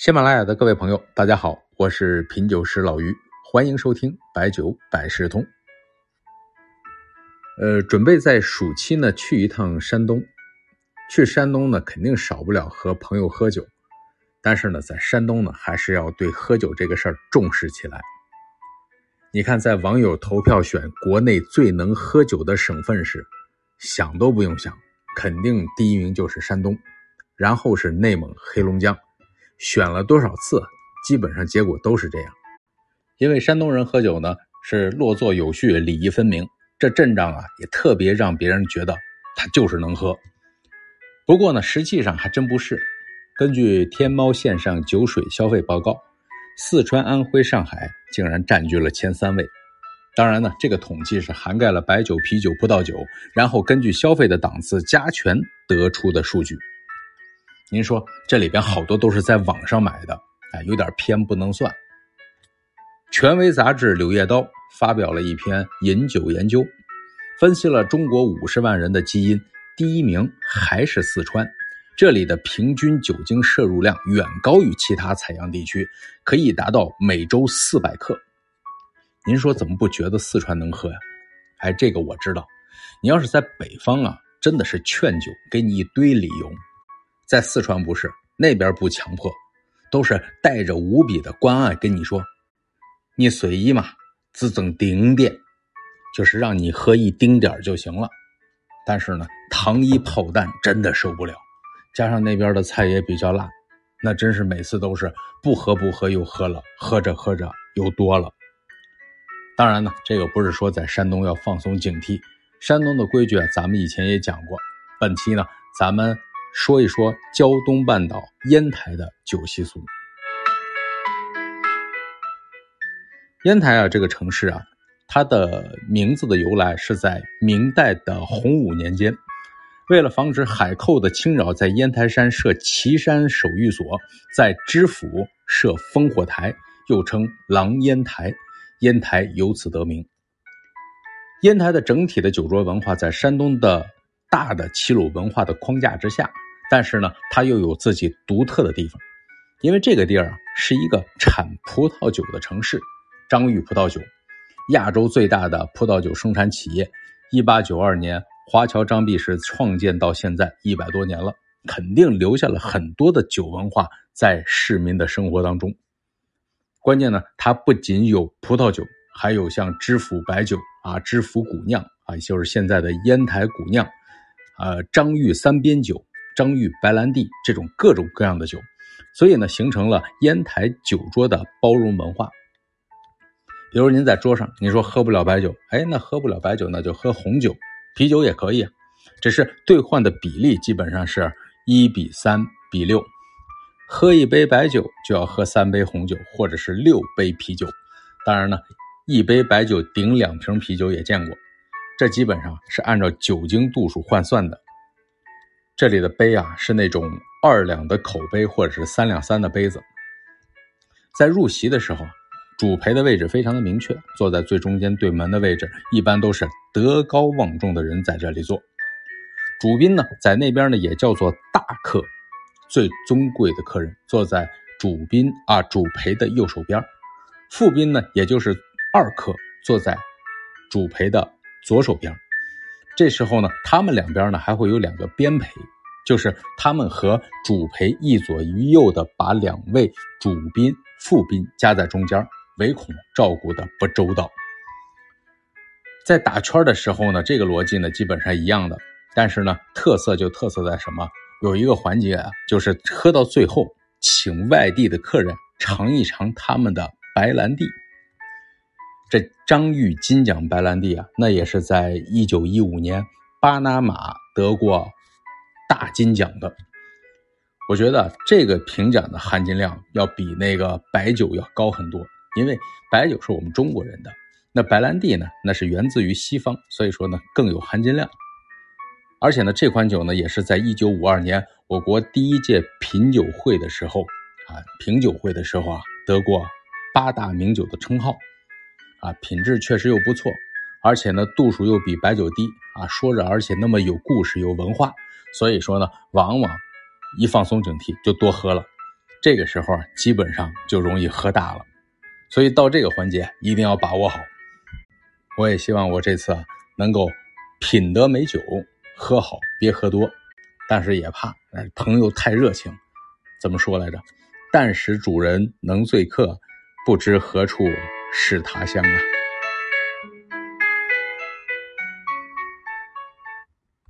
喜马拉雅的各位朋友，大家好，我是品酒师老于，欢迎收听白酒百事通。呃，准备在暑期呢去一趟山东，去山东呢肯定少不了和朋友喝酒，但是呢，在山东呢还是要对喝酒这个事儿重视起来。你看，在网友投票选国内最能喝酒的省份时，想都不用想，肯定第一名就是山东，然后是内蒙、黑龙江。选了多少次，基本上结果都是这样。因为山东人喝酒呢是落座有序、礼仪分明，这阵仗啊也特别让别人觉得他就是能喝。不过呢，实际上还真不是。根据天猫线上酒水消费报告，四川、安徽、上海竟然占据了前三位。当然呢，这个统计是涵盖了白酒、啤酒、葡萄酒，然后根据消费的档次加权得出的数据。您说这里边好多都是在网上买的，哎，有点偏不能算。权威杂志《柳叶刀》发表了一篇饮酒研究，分析了中国五十万人的基因，第一名还是四川，这里的平均酒精摄入量远高于其他采样地区，可以达到每周四百克。您说怎么不觉得四川能喝呀？哎，这个我知道，你要是在北方啊，真的是劝酒，给你一堆理由。在四川不是那边不强迫，都是带着无比的关爱跟你说，你随意嘛，只增丁点，就是让你喝一丁点就行了。但是呢，糖衣炮弹真的受不了，加上那边的菜也比较辣，那真是每次都是不喝不喝又喝了，喝着喝着又多了。当然呢，这个不是说在山东要放松警惕，山东的规矩啊，咱们以前也讲过。本期呢，咱们。说一说胶东半岛烟台的酒习俗。烟台啊，这个城市啊，它的名字的由来是在明代的洪武年间，为了防止海寇的侵扰，在烟台山设岐山守御所，在知府设烽火台，又称狼烟台，烟台由此得名。烟台的整体的酒桌文化在山东的。大的齐鲁文化的框架之下，但是呢，它又有自己独特的地方，因为这个地儿啊是一个产葡萄酒的城市，张裕葡萄酒，亚洲最大的葡萄酒生产企业，一八九二年华侨张弼士创建到现在一百多年了，肯定留下了很多的酒文化在市民的生活当中。关键呢，它不仅有葡萄酒，还有像知府白酒啊、知府古酿啊，就是现在的烟台古酿。呃，张裕三边酒、张裕白兰地这种各种各样的酒，所以呢，形成了烟台酒桌的包容文化。比如您在桌上，您说喝不了白酒，哎，那喝不了白酒，那就喝红酒、啤酒也可以啊，只是兑换的比例基本上是一比三比六，喝一杯白酒就要喝三杯红酒，或者是六杯啤酒。当然呢，一杯白酒顶两瓶啤酒也见过。这基本上是按照酒精度数换算的。这里的杯啊，是那种二两的口杯或者是三两三的杯子。在入席的时候，主陪的位置非常的明确，坐在最中间对门的位置，一般都是德高望重的人在这里坐。主宾呢，在那边呢也叫做大客，最尊贵的客人坐在主宾啊主陪的右手边。副宾呢，也就是二客，坐在主陪的。左手边，这时候呢，他们两边呢还会有两个边陪，就是他们和主陪一左一右的把两位主宾、副宾夹在中间，唯恐照顾的不周到。在打圈的时候呢，这个逻辑呢基本上一样的，但是呢，特色就特色在什么？有一个环节啊，就是喝到最后，请外地的客人尝一尝他们的白兰地。这张裕金奖白兰地啊，那也是在一九一五年巴拿马得过大金奖的。我觉得这个评奖的含金量要比那个白酒要高很多，因为白酒是我们中国人的，那白兰地呢，那是源自于西方，所以说呢更有含金量。而且呢，这款酒呢也是在一九五二年我国第一届品酒会的时候啊，品酒会的时候啊得过八大名酒的称号。啊，品质确实又不错，而且呢，度数又比白酒低啊。说着，而且那么有故事、有文化，所以说呢，往往一放松警惕就多喝了。这个时候啊基本上就容易喝大了。所以到这个环节一定要把握好。我也希望我这次啊能够品得美酒，喝好别喝多，但是也怕朋友太热情。怎么说来着？但使主人能醉客，不知何处是他乡啊。